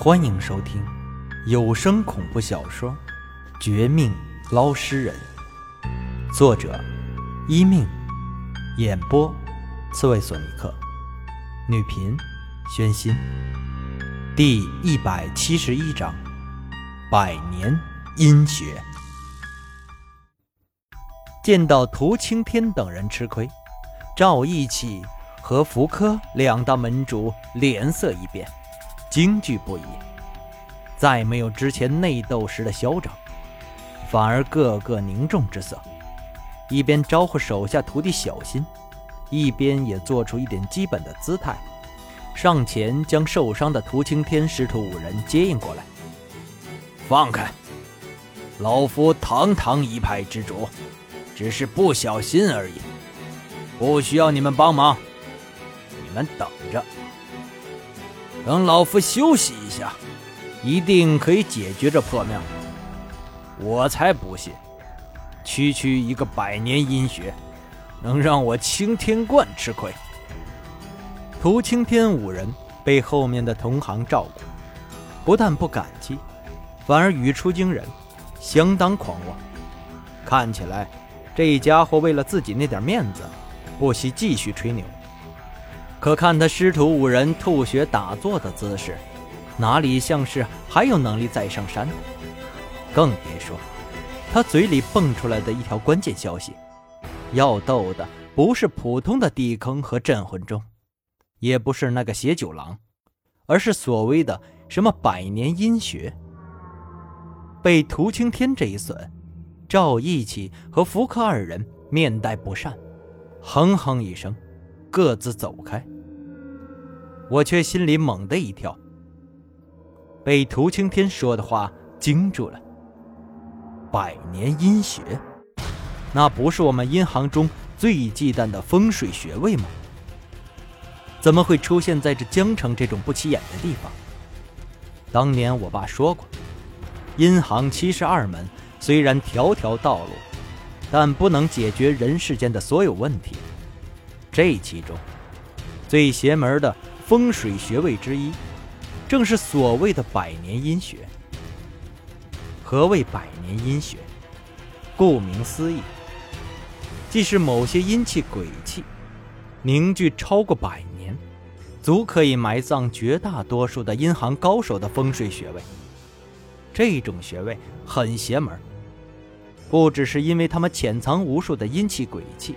欢迎收听有声恐怖小说《绝命捞尸人》，作者：一命，演播：刺猬索尼克，女频：宣心，第一百七十一章：百年阴学。见到涂青天等人吃亏，赵义气和福柯两大门主脸色一变。惊惧不已，再没有之前内斗时的嚣张，反而个个凝重之色，一边招呼手下徒弟小心，一边也做出一点基本的姿态，上前将受伤的涂青天师徒五人接应过来。放开，老夫堂堂一派之主，只是不小心而已，不需要你们帮忙，你们等着。等老夫休息一下，一定可以解决这破庙。我才不信，区区一个百年阴血，能让我青天观吃亏。涂青天五人被后面的同行照顾，不但不感激，反而语出惊人，相当狂妄。看起来，这家伙为了自己那点面子，不惜继续吹牛。可看他师徒五人吐血打坐的姿势，哪里像是还有能力再上山？更别说他嘴里蹦出来的一条关键消息：要斗的不是普通的地坑和镇魂钟，也不是那个邪九郎，而是所谓的什么百年阴穴。被涂青天这一损，赵义气和福克二人面带不善，哼哼一声。各自走开，我却心里猛地一跳，被涂青天说的话惊住了。百年阴穴，那不是我们阴行中最忌惮的风水穴位吗？怎么会出现在这江城这种不起眼的地方？当年我爸说过，阴行七十二门虽然条条道路，但不能解决人世间的所有问题。这其中，最邪门的风水穴位之一，正是所谓的百年阴穴。何谓百年阴穴？顾名思义，即是某些阴气鬼气凝聚超过百年，足可以埋葬绝大多数的阴行高手的风水穴位。这种穴位很邪门，不只是因为他们潜藏无数的阴气鬼气。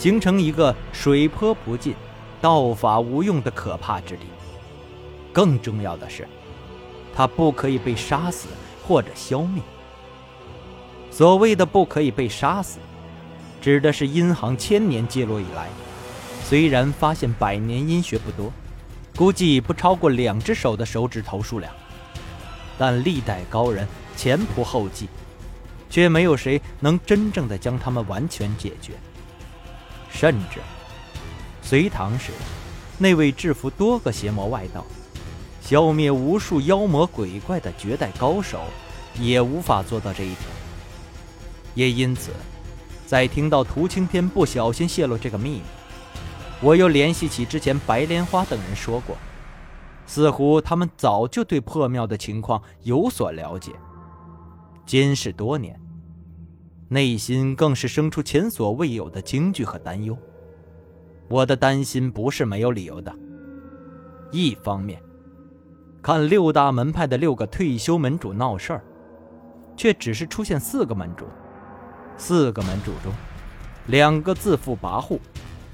形成一个水泼不进、道法无用的可怕之地。更重要的是，它不可以被杀死或者消灭。所谓的不可以被杀死，指的是阴行千年记录以来，虽然发现百年阴穴不多，估计不超过两只手的手指头数量，但历代高人前仆后继，却没有谁能真正的将他们完全解决。甚至，隋唐时，那位制服多个邪魔外道、消灭无数妖魔鬼怪的绝代高手，也无法做到这一点。也因此，在听到涂青天不小心泄露这个秘密，我又联系起之前白莲花等人说过，似乎他们早就对破庙的情况有所了解，监视多年。内心更是生出前所未有的惊惧和担忧。我的担心不是没有理由的。一方面，看六大门派的六个退休门主闹事儿，却只是出现四个门主，四个门主中，两个自负跋扈，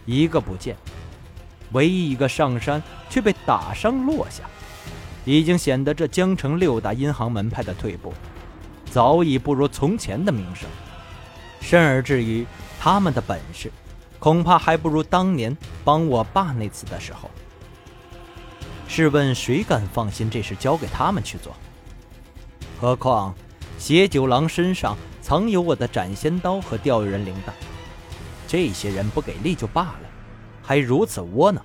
一个不见，唯一一个上山却被打伤落下，已经显得这江城六大阴行门派的退步，早已不如从前的名声。甚而至于他们的本事，恐怕还不如当年帮我爸那次的时候。试问谁敢放心这事交给他们去做？何况邪九郎身上藏有我的斩仙刀和钓鱼人铃铛，这些人不给力就罢了，还如此窝囊。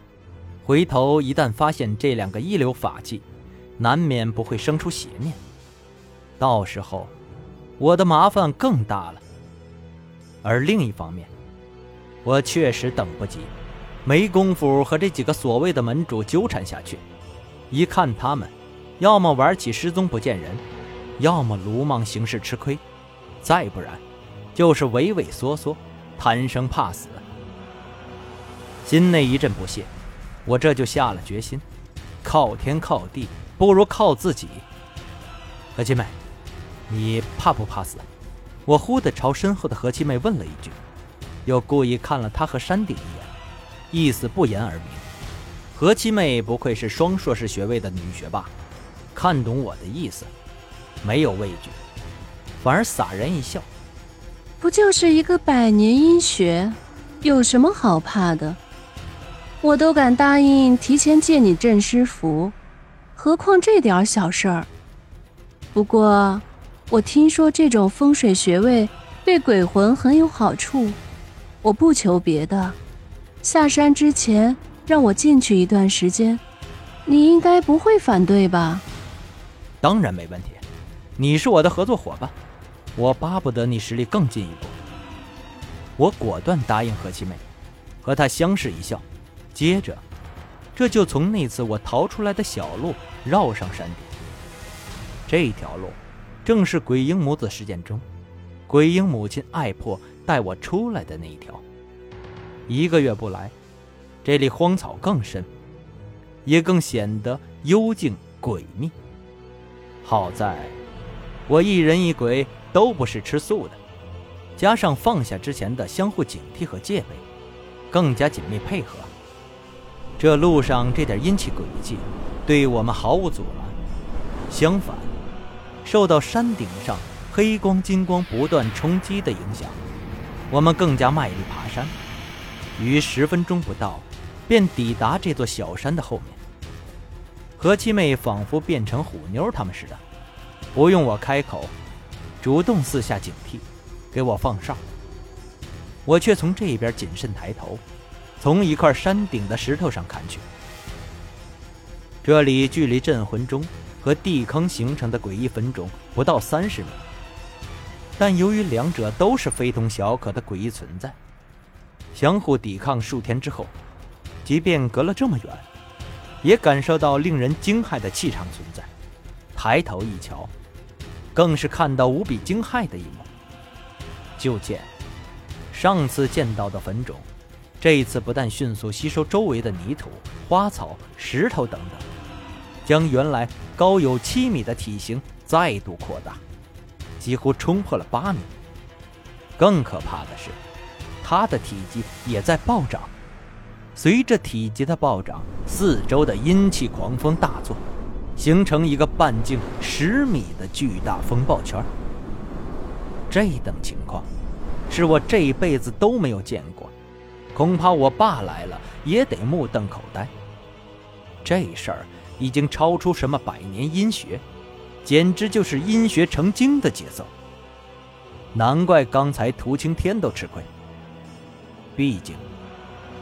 回头一旦发现这两个一流法器，难免不会生出邪念。到时候，我的麻烦更大了。而另一方面，我确实等不及，没工夫和这几个所谓的门主纠缠下去。一看他们，要么玩起失踪不见人，要么鲁莽行事吃亏，再不然，就是畏畏缩缩，贪生怕死。心内一阵不屑，我这就下了决心：靠天靠地，不如靠自己。何七妹，你怕不怕死？我忽地朝身后的何七妹问了一句，又故意看了她和山顶一眼，意思不言而明。何七妹不愧是双硕士学位的女学霸，看懂我的意思，没有畏惧，反而洒然一笑：“不就是一个百年阴穴，有什么好怕的？我都敢答应提前借你镇尸符，何况这点小事儿？不过……”我听说这种风水穴位对鬼魂很有好处，我不求别的，下山之前让我进去一段时间，你应该不会反对吧？当然没问题，你是我的合作伙伴，我巴不得你实力更进一步。我果断答应何七妹，和她相视一笑，接着，这就从那次我逃出来的小路绕上山顶。这条路。正是鬼婴母子事件中，鬼婴母亲爱破带我出来的那一条。一个月不来，这里荒草更深，也更显得幽静诡秘。好在，我一人一鬼都不是吃素的，加上放下之前的相互警惕和戒备，更加紧密配合。这路上这点阴气诡计，对我们毫无阻拦。相反。受到山顶上黑光金光不断冲击的影响，我们更加卖力爬山。于十分钟不到，便抵达这座小山的后面。何七妹仿佛变成虎妞他们似的，不用我开口，主动四下警惕，给我放哨。我却从这边谨慎抬头，从一块山顶的石头上看去。这里距离镇魂钟。和地坑形成的诡异坟冢不到三十米，但由于两者都是非同小可的诡异存在，相互抵抗数天之后，即便隔了这么远，也感受到令人惊骇的气场存在。抬头一瞧，更是看到无比惊骇的一幕。就见上次见到的坟冢，这一次不但迅速吸收周围的泥土、花草、石头等等。将原来高有七米的体型再度扩大，几乎冲破了八米。更可怕的是，它的体积也在暴涨。随着体积的暴涨，四周的阴气狂风大作，形成一个半径十米的巨大风暴圈。这等情况，是我这辈子都没有见过，恐怕我爸来了也得目瞪口呆。这事儿。已经超出什么百年阴学，简直就是阴学成精的节奏。难怪刚才涂青天都吃亏。毕竟，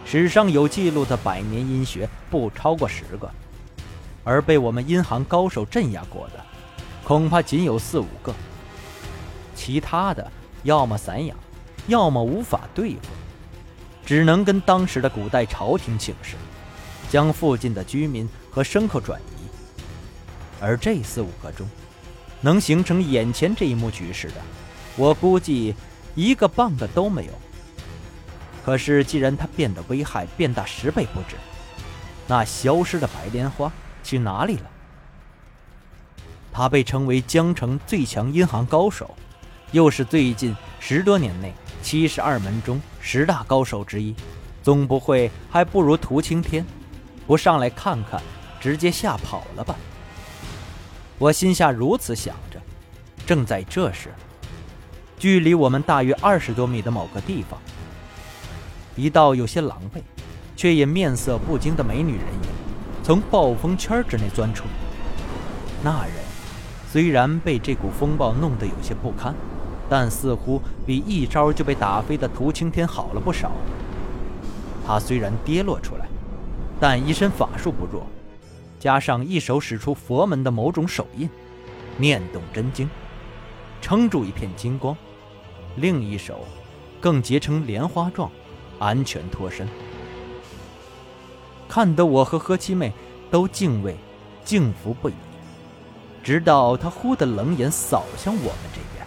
史上有记录的百年阴学不超过十个，而被我们阴行高手镇压过的，恐怕仅有四五个。其他的要么散养，要么无法对付，只能跟当时的古代朝廷请示，将附近的居民。和牲口转移，而这四五个中，能形成眼前这一幕局势的，我估计一个半个都没有。可是既然它变得危害变大十倍不止，那消失的白莲花去哪里了？他被称为江城最强阴行高手，又是最近十多年内七十二门中十大高手之一，总不会还不如涂青天？不上来看看？直接吓跑了吧！我心下如此想着。正在这时，距离我们大约二十多米的某个地方，一道有些狼狈，却也面色不惊的美女人影从暴风圈之内钻出。那人虽然被这股风暴弄得有些不堪，但似乎比一招就被打飞的涂青天好了不少。他虽然跌落出来，但一身法术不弱。加上一手使出佛门的某种手印，念动真经，撑住一片金光；另一手更结成莲花状，安全脱身。看得我和何七妹都敬畏、敬服不已。直到他忽的冷眼扫向我们这边。